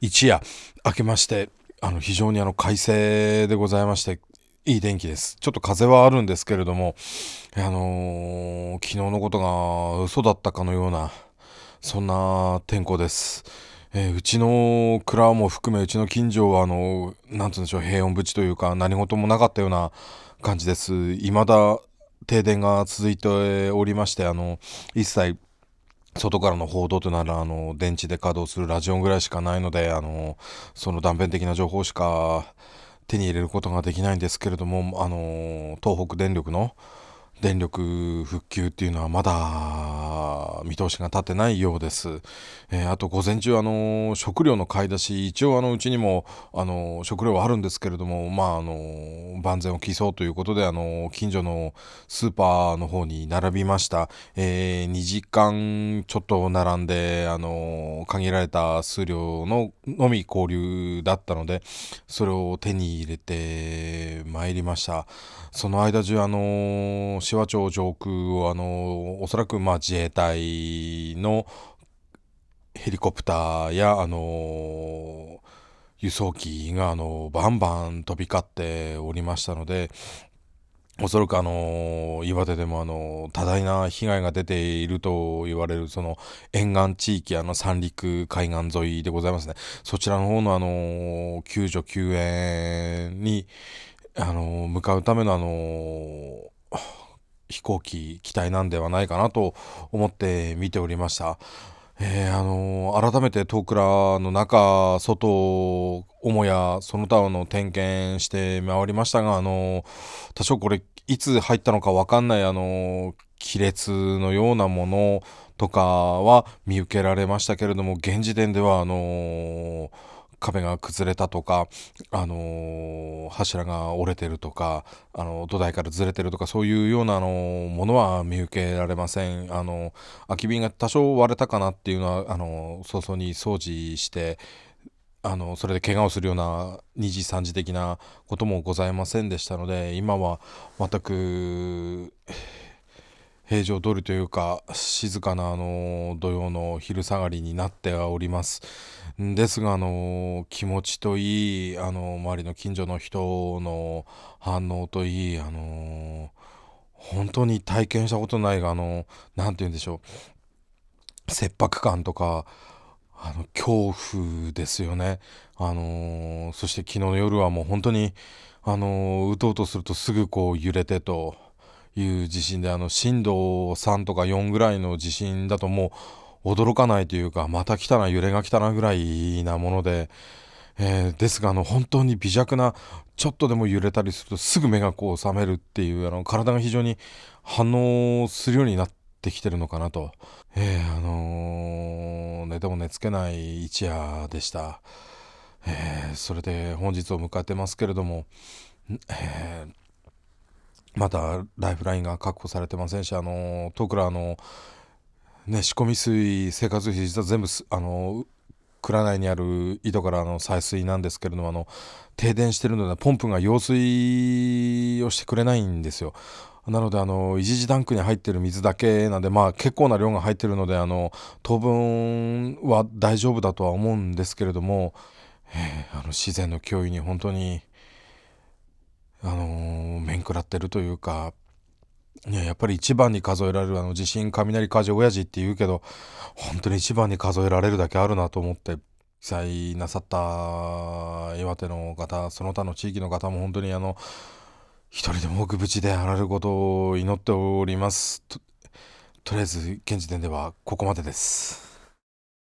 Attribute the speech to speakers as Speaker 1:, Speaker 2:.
Speaker 1: 一夜明けましてあの非常にあの快晴でございましていい天気です。ちょっと風はあるんですけれども、あのー、昨日のことが嘘だったかのような、そんな天候です。えー、うちの蔵も含めうちの近所はあのなんつうんでしょう平穏無事というか何事もなかったような感じです未だ停電が続いておりましてあの一切外からの報道とならあの電池で稼働するラジオぐらいしかないのであのその断片的な情報しか手に入れることができないんですけれどもあの東北電力の電力復旧っていうのはまだ見通しが立ってないようです。えー、あと午前中あの食料の買い出し一応あのうちにもあの食料はあるんですけれどもまああの万全を期そうということであの近所のスーパーの方に並びました。え、2時間ちょっと並んであの限られた数量ののみ交流だったのでそれを手に入れてまいりました。その間中あの紫波町上空をあのおそらくまあ自衛隊のヘリコプターやあの輸送機があのバンバン飛び交っておりましたのでおそらくあの岩手でもあの多大な被害が出ていると言われるその沿岸地域あの三陸海岸沿いでございますね。そちらの方のあの救助救援にあの向かうためのあの飛行機機体なんではないかなと思って見ておりました。えー、あのー、改めてトークラの中外母やその他の点検して回りましたが、あのー、多少これいつ入ったのか分かんない、あの亀裂のようなものとかは見受けられましたけれども現時点ではあの壁が崩れたとか、あのー、柱が折れてるとか、あの土台からずれてるとかそういうような、あのー、ものは見受けられません。あの空き瓶が多少割れたかなっていうのはあの早々に掃除してあのそれで怪我をするような2次3次的なこともございませんでしたので今は全く平常通りというか静かなあの土曜の昼下がりになっております。ですがあの気持ちといいあの周りの近所の人の反応といいあの本当に体験したことないがあの何て言うんでしょう。切迫感とかあの恐怖ですよね。あのそして昨日の夜はもう本当にあのうとうとするとすぐこう揺れてと。いう地震であの震度3とか4ぐらいの地震だともう驚かないというかまた来たな揺れが来たなぐらいなもので、えー、ですがあの本当に微弱なちょっとでも揺れたりするとすぐ目がこう覚めるっていうあの体が非常に反応するようになってきてるのかなと、えー、あのー、寝ても寝つけない一夜でした。えー、それで本日を迎えてますけれども、えー、まだライフラインが確保されてませんしあのトクラのね仕込み水生活費実は全部あの蔵内にある井戸からの採水なんですけれどもあの停電してるのでポンプが揚水をしてくれないんですよ。なのであの一時タンクに入ってる水だけなんでまあ結構な量が入ってるのであの当分は大丈夫だとは思うんですけれども、えー、あの自然の脅威に本当に、食らってるというかいやっぱり一番に数えられるあの地震雷火事親父って言うけど本当に一番に数えられるだけあるなと思って被災なさった岩手の方その他の地域の方も本当にあの一人でも多く無事であられることを祈っておりますととりあえず現時点ではここまでです。